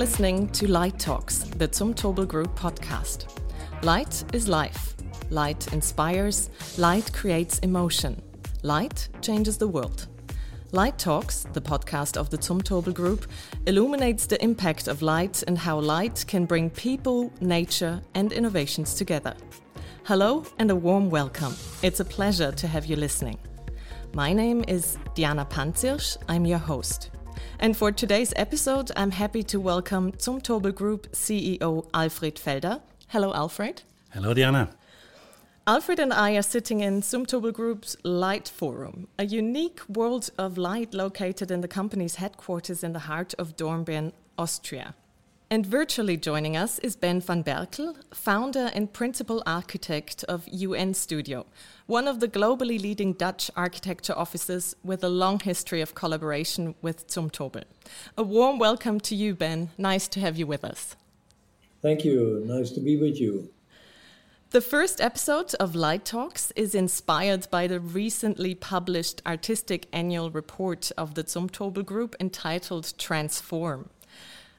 listening to Light Talks, the Zumtobel Group podcast. Light is life. Light inspires. Light creates emotion. Light changes the world. Light Talks, the podcast of the Zumtobel Group, illuminates the impact of light and how light can bring people, nature, and innovations together. Hello and a warm welcome. It's a pleasure to have you listening. My name is Diana Panzirsch. I'm your host. And for today's episode, I'm happy to welcome Zumtobel Group CEO Alfred Felder. Hello, Alfred. Hello, Diana. Alfred and I are sitting in Zumtobel Group's Light Forum, a unique world of light located in the company's headquarters in the heart of Dornbirn, Austria. And virtually joining us is Ben van Berkel, founder and principal architect of UNStudio, one of the globally leading Dutch architecture offices with a long history of collaboration with Zumtobel. A warm welcome to you, Ben. Nice to have you with us. Thank you. Nice to be with you. The first episode of Light Talks is inspired by the recently published artistic annual report of the Zumtobel Group entitled Transform.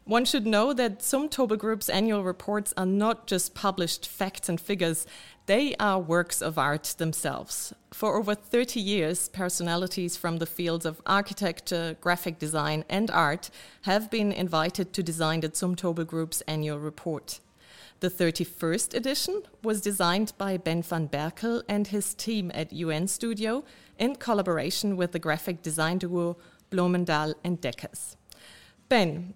One should know that Zumtobel Group's annual reports are not just published facts and figures, they are works of art themselves. For over 30 years, personalities from the fields of architecture, graphic design, and art have been invited to design the Zumtobel Group's annual report. The 31st edition was designed by Ben van Berkel and his team at UNStudio in collaboration with the graphic design duo Bloemendaal and Dekkers. Ben,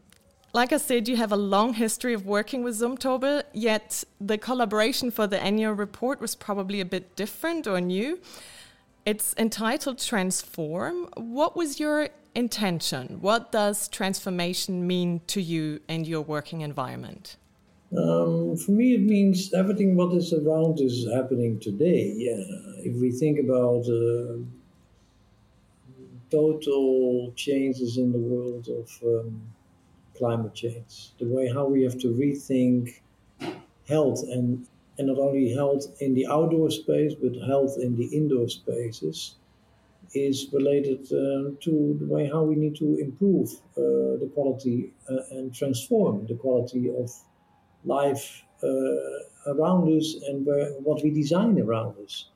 like I said, you have a long history of working with Zumtobel, yet the collaboration for the annual report was probably a bit different or new. It's entitled Transform. What was your intention? What does transformation mean to you and your working environment? Um, for me, it means everything what is around is happening today. Yeah, if we think about uh, total changes in the world of um, climate change, the way how we have to rethink health and and not only health in the outdoor space but health in the indoor spaces is related uh, to the way how we need to improve uh, the quality uh, and transform the quality of life uh, around us and where, what we design around us.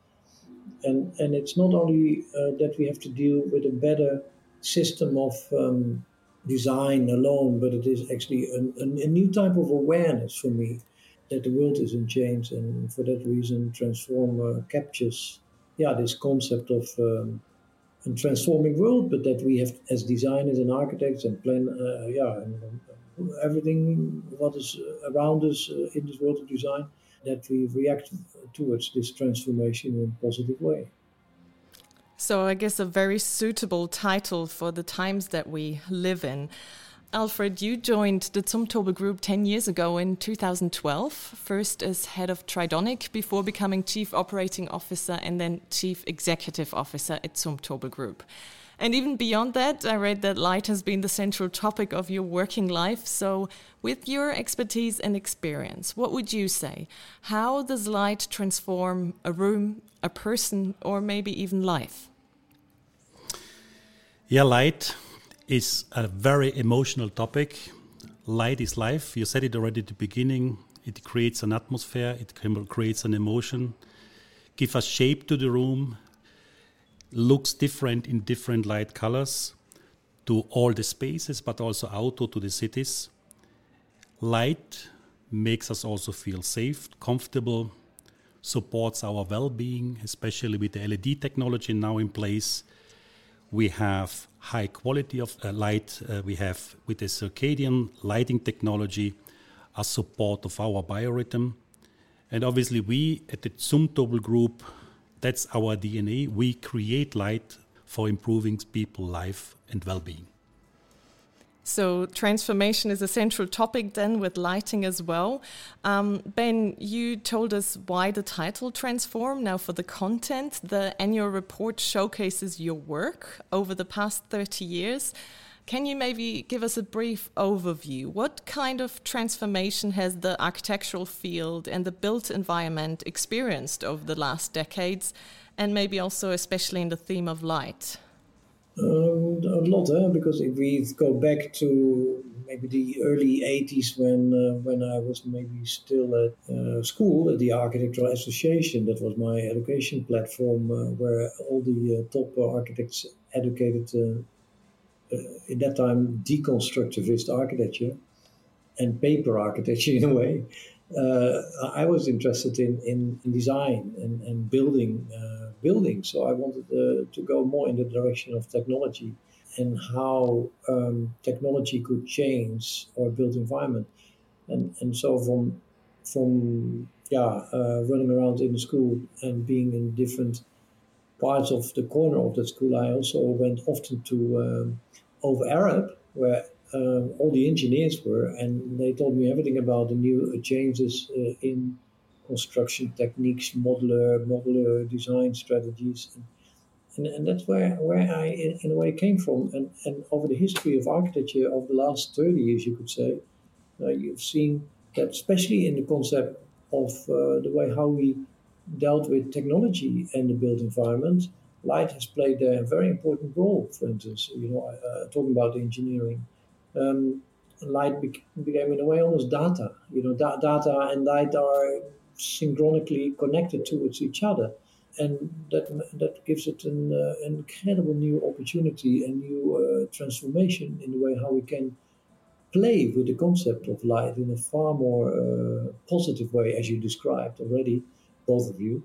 And, and it's not only uh, that we have to deal with a better system of um, design alone, but it is actually a, a, new type of awareness for me that the world is in change, and for that reason, Transformer captures, yeah, this concept of um, a transforming world, but that we have as designers and architects and plan, uh, yeah, and, and everything what is around us uh, in this world of design, that we react towards this transformation in a positive way. So, I guess a very suitable title for the times that we live in. Alfred, you joined the Zumtobel Group 10 years ago in 2012, first as head of Tridonic before becoming chief operating officer and then chief executive officer at Zumtobel Group. And even beyond that, I read that light has been the central topic of your working life. So, with your expertise and experience, what would you say? How does light transform a room, a person, or maybe even life? Yeah, light is a very emotional topic. Light is life. You said it already at the beginning. It creates an atmosphere, it creates an emotion, give a shape to the room, looks different in different light colors to all the spaces, but also out to the cities. Light makes us also feel safe, comfortable, supports our well being, especially with the LED technology now in place we have high quality of uh, light. Uh, we have, with the circadian lighting technology, a support of our biorhythm. And obviously, we at the Zumtobel Group, that's our DNA. We create light for improving people's life and well being. So, transformation is a central topic then with lighting as well. Um, ben, you told us why the title Transform. Now, for the content, the annual report showcases your work over the past 30 years. Can you maybe give us a brief overview? What kind of transformation has the architectural field and the built environment experienced over the last decades, and maybe also especially in the theme of light? Um, a lot, eh? because if we go back to maybe the early 80s when uh, when I was maybe still at uh, school at the Architectural Association. That was my education platform uh, where all the uh, top architects educated uh, in that time deconstructivist architecture and paper architecture in a way. I was interested in, in, in design and, and building buildings, so I wanted to go more in the direction of technology and how um, technology could change our built environment. And, and so from, from yeah, uh, running around in the school and being in different parts of the corner of the school, I also went often to um, Ove Arup, where um, all the engineers were, and they told me everything about the new changes uh, in construction techniques, modeler, modular design strategies. And, and, and that's where, where I, in, in, a way, came from. And, and over the history of architecture of the last 30 years, you could say, uh, you've seen that, especially in the concept of uh, the way how we dealt with technology and the built environment, light has played a very important role. For instance, you know, uh, talking about engineering, um, light became in a way almost data. You know, da- data and light are synchronically connected towards each other and that that gives it an, uh, incredible new opportunity and new uh, transformation in the way how we can play with the concept of light in a far more uh, positive way, as you described already, both of you,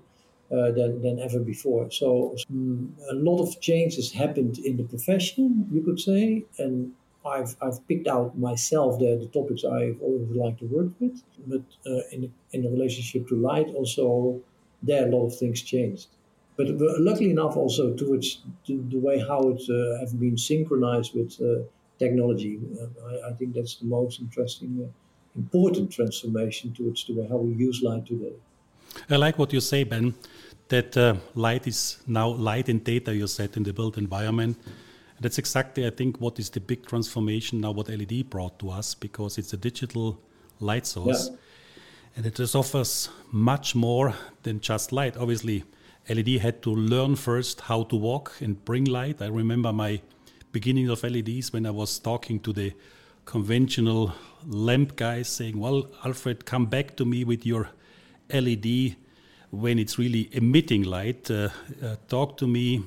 uh, than than ever before. So um, a lot of changes happened in the profession, you could say, and. I've, I've picked out myself the, the topics I've always liked to work with, but uh, in, in the relationship to light, also there a lot of things changed. But luckily enough, also towards the, the way how it uh, have been synchronized with uh, technology, uh, I, I, think that's the most interesting, uh, important transformation towards the way how we use light today. I like what you say, Ben, that uh, light is now light and data. You said in the built environment. That's exactly, I think, what is the big transformation now. What LED brought to us because it's a digital light source. Yeah and it just offers much more than just light. Obviously, LED had to learn first how to walk and bring light. I remember my beginning of LEDs when I was talking to the conventional lamp guys saying, Well, Alfred, come back to me with your LED when it's really emitting light. Uh, uh, talk to me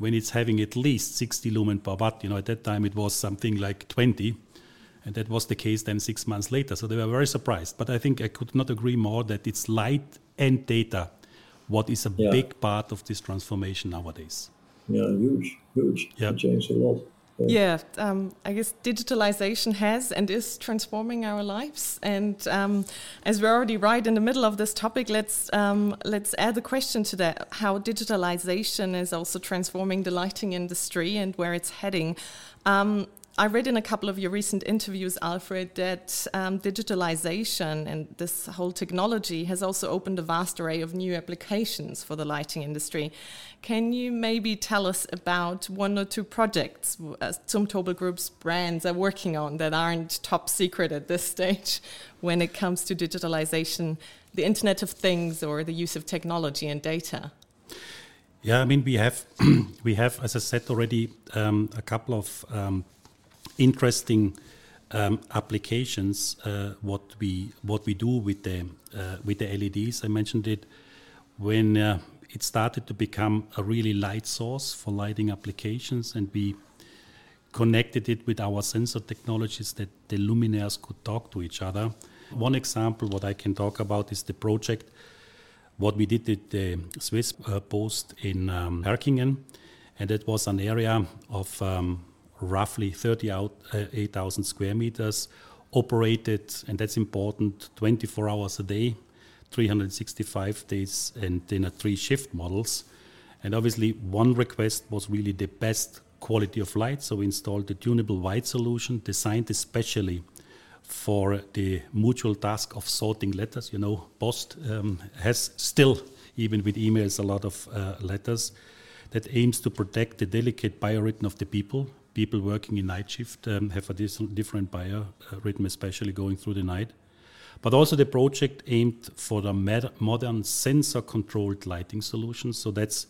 when it's having at least 60 lumen per watt. You know, at that time it was something like 20. And that was the case then six months later. So they were very surprised. But I think I could not agree more that it's light and data what is a yeah. big part of this transformation nowadays. Yeah, huge, huge. Yeah. Changed a lot. Yeah, um, I guess digitalization has and is transforming our lives. And um, as we're already right in the middle of this topic, let's um, let's add a question to that: how digitalization is also transforming the lighting industry and where it's heading. I read in a couple of your recent interviews, Alfred, that um, digitalization and this whole technology has also opened a vast array of new applications for the lighting industry. Can you maybe tell us about one or two projects uh, Zumtobel Group's brands are working on that aren't top secret at this stage when it comes to digitalization, the Internet of Things, or the use of technology and data? Yeah, I mean we have we have, as I said already, um, a couple of um, interesting um, applications uh, what we what we do with the uh, with the LEDs. I mentioned it when uh, it started to become a really light source for lighting applications, and we connected it with our sensor technologies that the luminaires could talk to each other. One example, what I can talk about, is the project what we did at the Swiss uh, Post in um, and it was an area of um, roughly 38,000 uh, square meters, operated, and that's important, 24 hours a day, 365 days, and in a three shift models. And obviously, one request was really the best quality of light, so we installed the tunable white solution designed especially for the mutual task of sorting letters. You know, Post um, has still, even with emails, a lot of uh, letters that aims to protect the delicate biorhythm of the people people working in night shift um, have a different biorhythm, especially going through the night. But also the project aimed for the modern sensor-controlled lighting solutions. So that's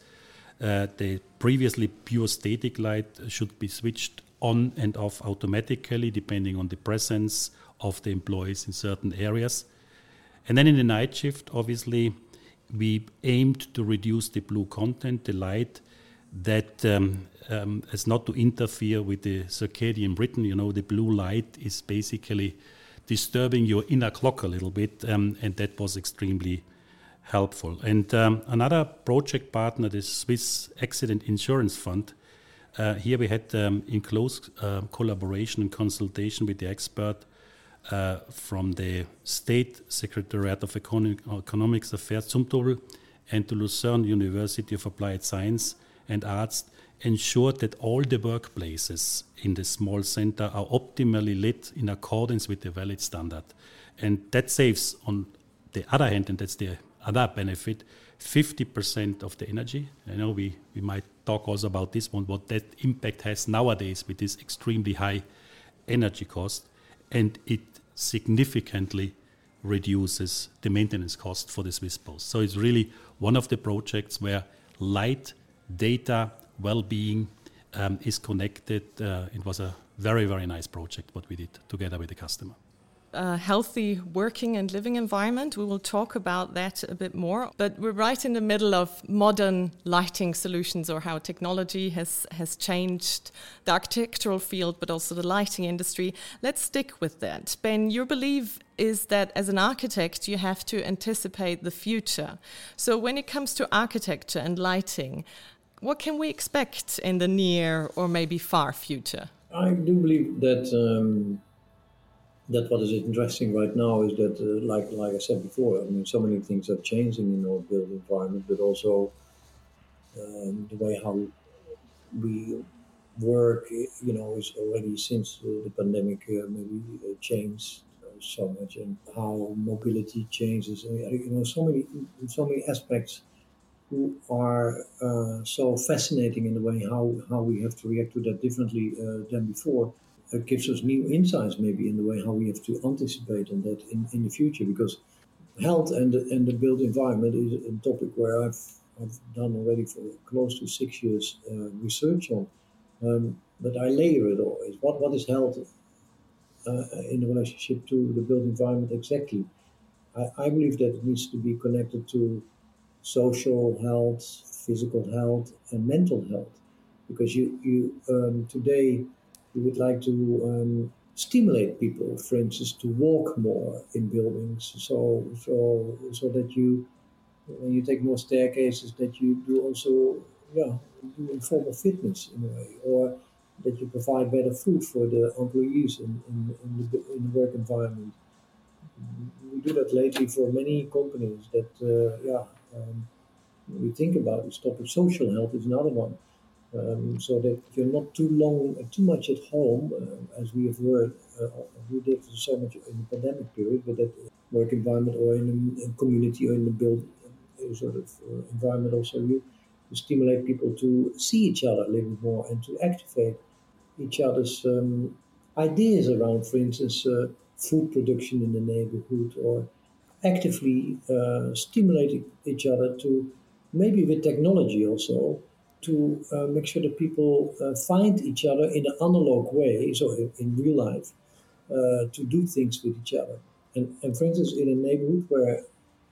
uh, the previously pure static light should be switched on and off automatically depending on the presence of the employees in certain areas. And then in the night shift, obviously, we aimed to reduce the blue content, the light that um, um, is not to interfere with the circadian rhythm. You know, the blue light is basically disturbing your inner clock a little bit, um, and that was extremely helpful. And um, another project partner, the Swiss Accident Insurance Fund, uh, here we had um, in close uh, collaboration and consultation with the expert uh, from the State Secretariat of Economics Affairs, Zumtobel, and the Lucerne University of Applied Science and Arts ensured that all the workplaces in the small center are optimally lit in accordance with the valid standard. And that saves, on the other hand, and that's the other benefit, 50% of the energy. I know we, we might talk also about this one, what that impact has nowadays with this extremely high energy cost. And it significantly reduces the maintenance cost for the Swiss Post. So it's really one of the projects where light, data, well-being um, is connected. Uh, it was a very, very nice project what we did together with the customer a healthy working and living environment. We will talk about that a bit more. But we're right in the middle of modern lighting solutions or how technology has, has changed the architectural field, but also the lighting industry. Let's stick with that. Ben, your belief is that as an architect, you have to anticipate the future. So when it comes to architecture and lighting, what can we expect in the near or maybe far future? I do believe that. Um that what is interesting right now is that, uh, like like I said before, I mean, so many things are changing in our built environment, but also um, the way how we work, you know, is already since uh, the pandemic uh, maybe uh, changed so much, and how mobility changes, I mean, you know, so many so many aspects who are uh, so fascinating in the way how how we have to react to that differently uh, than before It gives us new insights maybe in the way how we have to anticipate on that in, in the future because health and the, and the built environment is a topic where I've, I've done already for close to six years uh, research on. Um, but I layer it all. Is what, what is health uh, in relationship to the built environment exactly? I, I believe that it needs to be connected to social health, physical health, and mental health. Because you, you um, today we would like to um, stimulate people, for instance, to walk more in buildings, so so so that you when you take more staircases, that you do also yeah do a form of fitness in a way, or that you provide better food for the employees in, in, in, the, in the work environment. We do that lately for many companies. That uh, yeah, um, we think about this topic. Social health is another one um, so that if you're not too long, too much at home, uh, as we have worked, uh, we did so much in the pandemic period, but that work environment or in a community or in the build uh, sort of uh, environment also you, you stimulate people to see each other a little more and to activate each other's um, ideas around, for instance, uh, food production in the neighborhood or actively uh, stimulating each other to maybe with technology also to uh, make sure that people uh, find each other in an analog way, so in, in real life, uh, to do things with each other. And, and for instance, in a neighborhood where,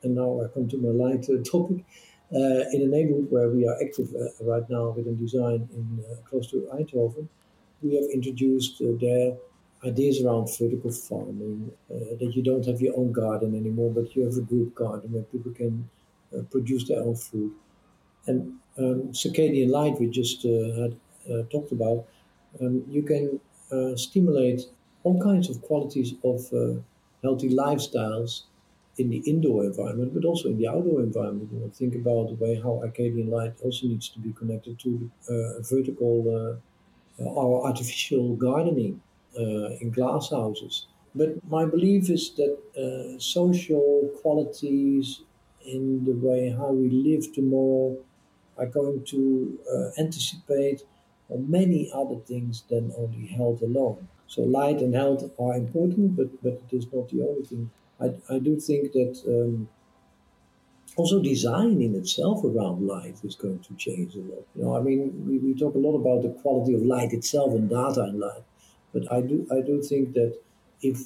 and now I come to my light topic, uh, in a neighborhood where we are active uh, right now with a design in uh, close to Eindhoven, we have introduced there ideas around vertical farming, that you don't have your own garden anymore, but you have a group garden where people can produce their own food. And um, circadian light we just uh, had uh, talked about, um, you can uh, stimulate all kinds of qualities of healthy lifestyles in the indoor environment, but also in the outdoor environment. You know, think about the way how circadian light also needs to be connected to uh, vertical uh, or artificial gardening uh, in glass houses. But my belief is that social qualities in the way how we live tomorrow are going to uh, anticipate on many other things than only health alone. So light and health are important, but, but it is not the only thing. I, I do think that um, also design in itself around light is going to change a lot. You know, I mean, we, we talk a lot about the quality of light itself and data in light, but I do I do think that if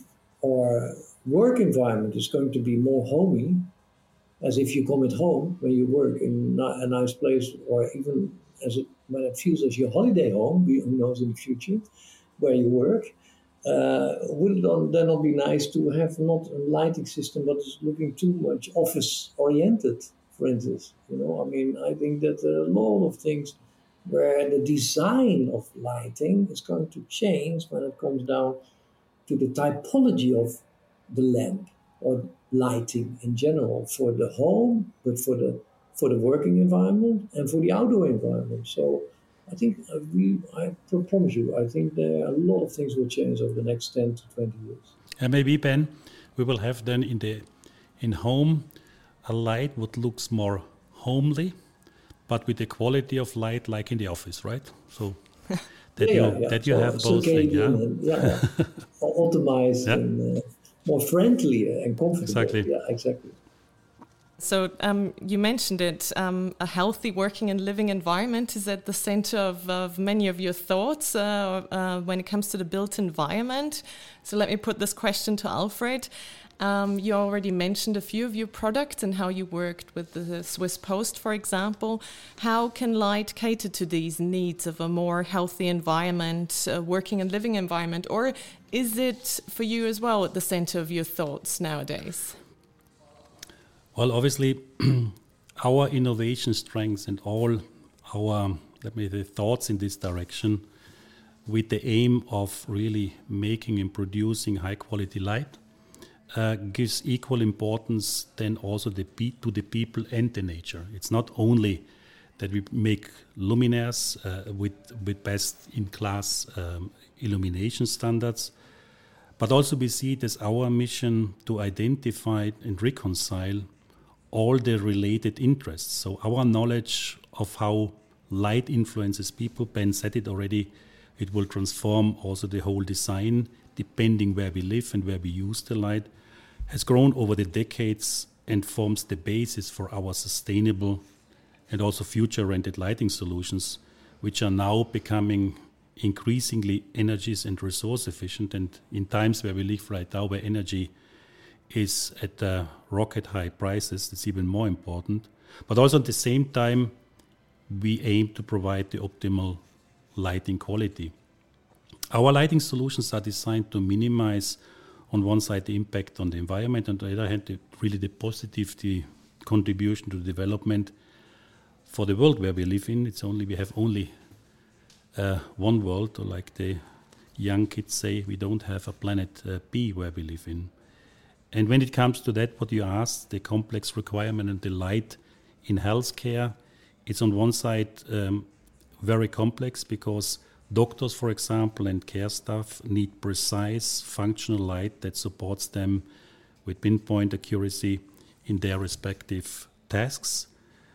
our work environment is going to be more homey, as if you come at home when you work in a nice place, or even as it when it feels as your holiday home, who knows in the future, where you work. Uh, would it then not be nice to have not a lighting system but is looking too much office oriented, for instance? You know, I mean, I think that a lot of things where the design of lighting is going to change when it comes down to the typology of the lamp or lighting in general for the home, but for the for the working environment and for the outdoor environment. So I think we, I promise you, I think there a lot of things will change over the next 10 to 20 years. And maybe, Ben, we will have then in the in home a light what looks more homely, but with the quality of light like in the office, right? So that yeah, you yeah. that you so have both things, yeah, and, yeah, optimized and uh, more friendly and comfortable. Exactly. Yeah, exactly. So um, you mentioned it. Um, a healthy working and living environment is at the center of, of many of your thoughts uh, uh, when it comes to the built environment. So let me put this question to Alfred. Um, you already mentioned a few of your products and how you worked with the Swiss Post, for example. How can Light cater to these needs of a more healthy environment, uh, working and living environment, or is it for you as well at the center of your thoughts nowadays? Well, obviously, our innovation strengths and all our, let me say, thoughts in this direction with the aim of really making and producing high quality light uh, gives equal importance then also the to the people and the nature. It's not only that we make luminaires uh, with, with best in class um, illumination standards, but also we see it as our mission to identify and reconcile all the related interests. So our knowledge of how light influences people, Ben said it already, it will transform also the whole design depending where we live and where we use the light, has grown over the decades and forms the basis for our sustainable and also future rented lighting solutions, which are now becoming increasingly energy and resource efficient. And in times where we live right now, where energy is at uh, rocket high prices. It's even more important. But also at the same time, we aim to provide the optimal lighting quality. Our lighting solutions are designed to minimize, on one side, the impact on the environment, and on the other hand, the, really the positive the contribution to the development for the world where we live in. It's only we have only uh, one world, or like the young kids say, we don't have a planet uh, B where we live in. And when it comes to that, what you asked, the complex requirement and the light in healthcare, it's on one side um, very complex because doctors, for example, and care staff need precise functional light that supports them with pinpoint accuracy in their respective tasks.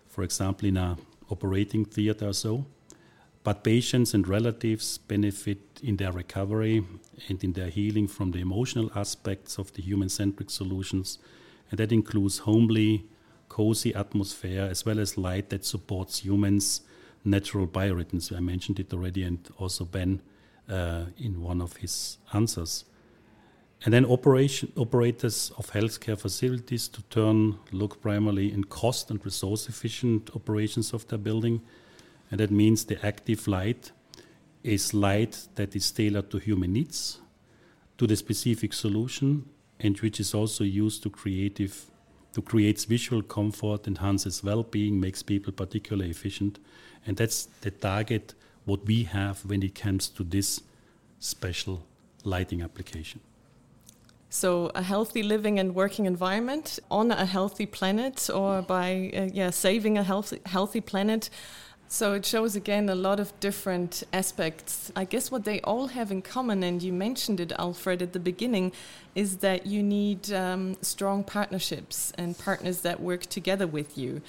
For example, in a operating theater or so. But patients and relatives benefit in their recovery and in their healing from the emotional aspects of the human centric solutions. And that includes homely, cozy atmosphere as well as light that supports humans' natural biorhythms. I mentioned it already, and also Ben uh, in one of his answers. And then operation, operators of healthcare facilities to turn look primarily in cost and resource efficient operations of their building and that means the active light is light that is tailored to human needs, to the specific solution, and which is also used to creative to create visual comfort, enhances well-being, makes people particularly efficient, and that's the target what we have when it comes to this special lighting application. So, a healthy living and working environment on a healthy planet, or by uh, yeah saving a healthy healthy planet so it shows again a lot of different aspects. I guess what they all have in common, and you mentioned it, Alfred, at the beginning, is that you need um, strong partnerships and partners that work together with you.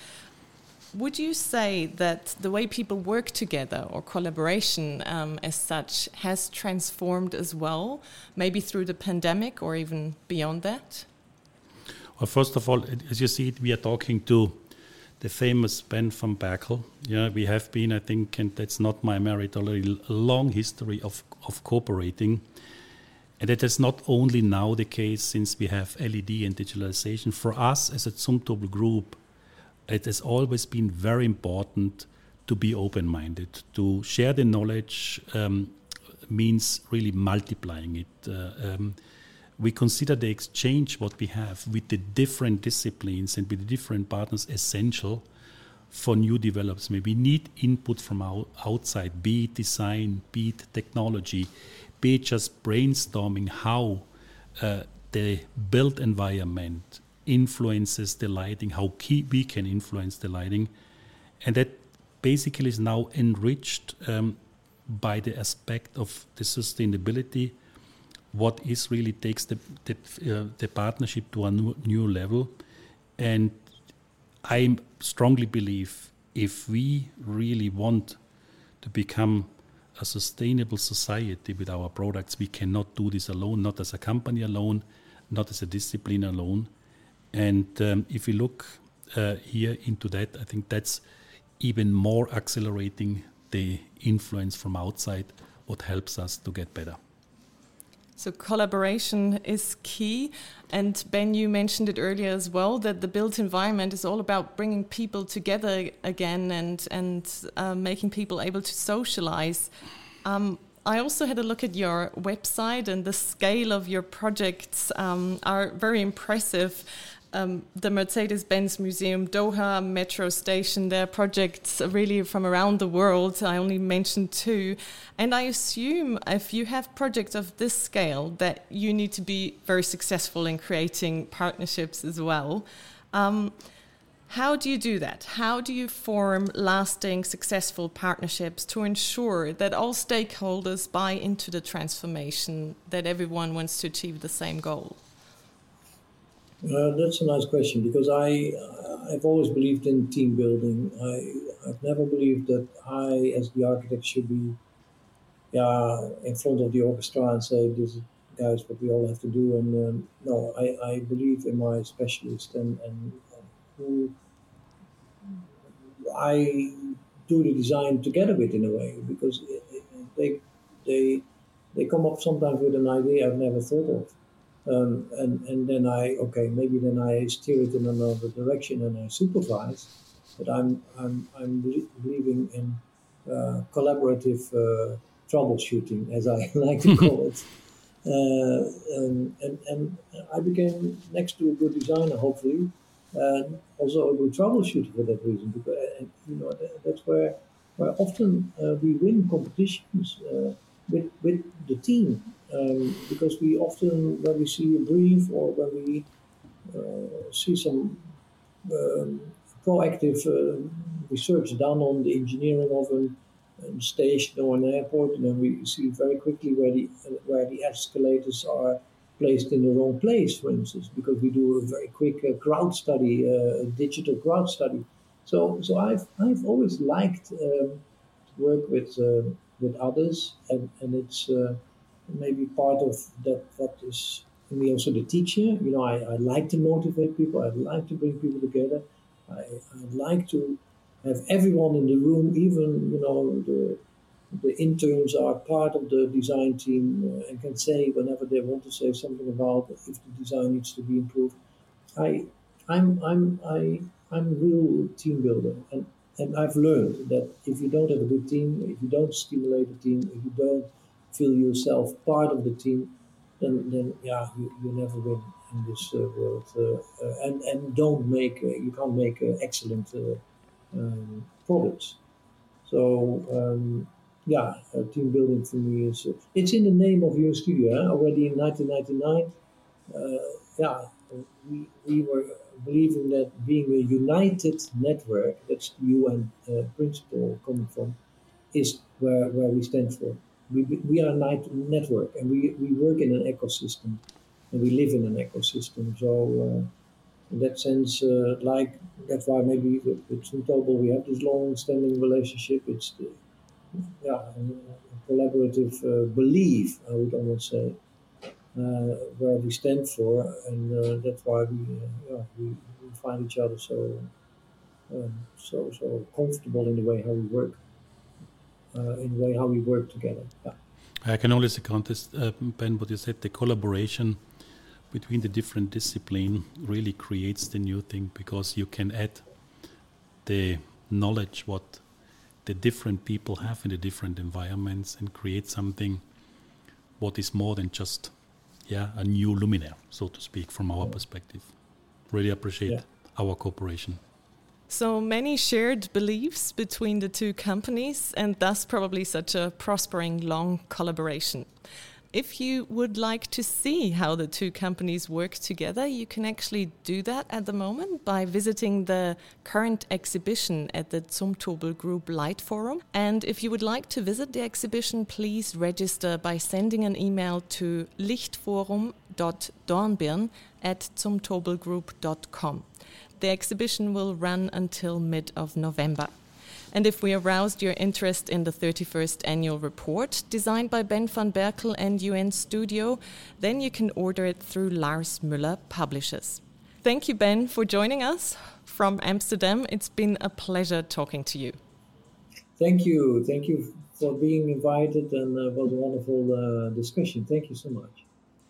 Would you say that the way people work together or collaboration um, as such has transformed as well, maybe through the pandemic or even beyond that? Well, first of all, as you see, we are talking to the famous Ben van Berkel. Yeah, we have been, I think, and that's not my merit, a long history of, of cooperating. And it is not only now the case since we have LED and digitalization. For us as a Zumtobel group, it has always been very important to be open minded, to share the knowledge um, means really multiplying it. Uh, um, we consider the exchange what we have with the different disciplines and with the different partners essential for new developments. Maybe need input from outside, be it design, be it technology, be it just brainstorming how uh, the built environment influences the lighting, how key we can influence the lighting, and that basically is now enriched um, by the aspect of the sustainability. What is really takes the the, uh, the partnership to a new, new level, and I strongly believe if we really want to become a sustainable society with our products, we cannot do this alone, not as a company alone, not as a discipline alone. And um, if we look uh, here into that, I think that's even more accelerating the influence from outside, what helps us to get better. So collaboration is key. And Ben, you mentioned it earlier as well that the built environment is all about bringing people together again and and uh, making people able to socialize. Um, I also had a look at your website, and the scale of your projects um, are very impressive um, the Mercedes Benz Museum Doha metro station. There are projects really from around the world. I only mentioned two. And I assume if you have projects of this scale, that you need to be very successful in creating partnerships as well. Um, how do you do that? How do you form lasting, successful partnerships to ensure that all stakeholders buy into the transformation, that everyone wants to achieve the same goal? Uh, that's a nice question because I I've always believed in team building. I I've never believed that I as the architect should be yeah in front of the orchestra and say this is guys what we all have to do and um, no I, I believe in my specialist and and who I do the design together with in a way because they they they come up sometimes with an idea I've never thought of um, and, and then I, okay, maybe then I steer it in another direction and I supervise. But I'm, I'm, I'm believing in uh, collaborative uh, troubleshooting, as I like to call it. Uh, and, and, and I became next to a good designer, hopefully, and also a good troubleshooter for that reason. Because you know that, that's where where often uh, we win competitions uh, with with the team um, because we often, when we see a brief or when we uh, see some um, proactive uh, research done on the engineering of an, a station or an airport, and then we see very quickly where the where the escalators are placed in the wrong place, for instance, because we do a very quick uh, crowd study, uh, a digital crowd study. So, so I've I've always liked um, to work with uh, with others, and and it's uh, maybe part of that what is me also the teacher. You know, I, I like to motivate people. I like to bring people together. I, I like to have everyone in the room, even you know the the interns are part of the design team uh, and can say whenever they want to say something about if the design needs to be improved. I I'm I'm I I'm a real team builder and and I've learned that if you don't have a good team, if you don't stimulate the team, if you don't feel yourself part of the team, then, then yeah, you, you never win in this uh, world. Uh, uh, and and don't make uh, you can't make uh, excellent uh, um, products. So um, yeah, team building for me is it's in the name of your studio. Already in 1999, yeah, we we were believing that being a united network, that's the UN principle coming from, is where where we stand for we, we are a network and we, we work in an ecosystem and we live in an ecosystem. So, uh, in that sense, uh, like that's why maybe with, with Zumtobel we have this long-standing relationship. It's the, yeah, a collaborative uh, belief, I would almost say, uh, where we stand for, and uh, that's why we, yeah, we, we find each other so um, so so comfortable in the way how we work, in the way how we work together. Yeah. I can only second this, uh, Ben, what you said. The collaboration between the different discipline really creates the new thing because you can add the knowledge what the different people have in the different environments and create something what is more than just yeah a new luminaire so to speak from our perspective really appreciate yeah. our cooperation so many shared beliefs between the two companies and thus probably such a prospering long collaboration if you would like to see how the two companies work together, you can actually do that at the moment by visiting the current exhibition at the Zumtobel Group Light Forum. And if you would like to visit the exhibition, please register by sending an email to lichtforum.dornbirn at zumtobelgroup.com. The exhibition will run until mid of November. And if we aroused your interest in the 31st annual report designed by Ben van Berkel and UNStudio, then you can order it through Lars Müller Publishers. Thank you, Ben, for joining us from Amsterdam. It's been a pleasure talking to you. Thank you. Thank you for being invited, and uh, it was a wonderful uh, discussion. Thank you so much.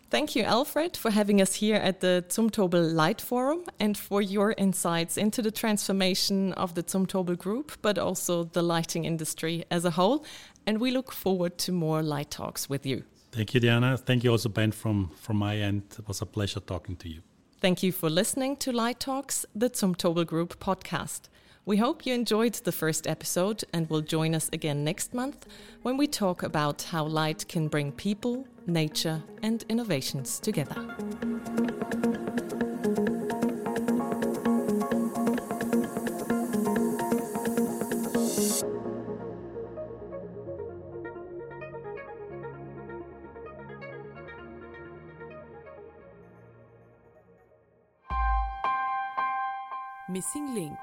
Thank you, Alfred, for having us here at the Zumtobel Light Forum and for your insights into the transformation of the Zumtobel Group, but also the lighting industry as a whole. And we look forward to more light talks with you. Thank you, Diana. Thank you also, Ben, from, from my end. It was a pleasure talking to you. Thank you for listening to Light Talks, the Zumtobel Group podcast. We hope you enjoyed the first episode and will join us again next month when we talk about how light can bring people, nature, and innovations together. Missing Link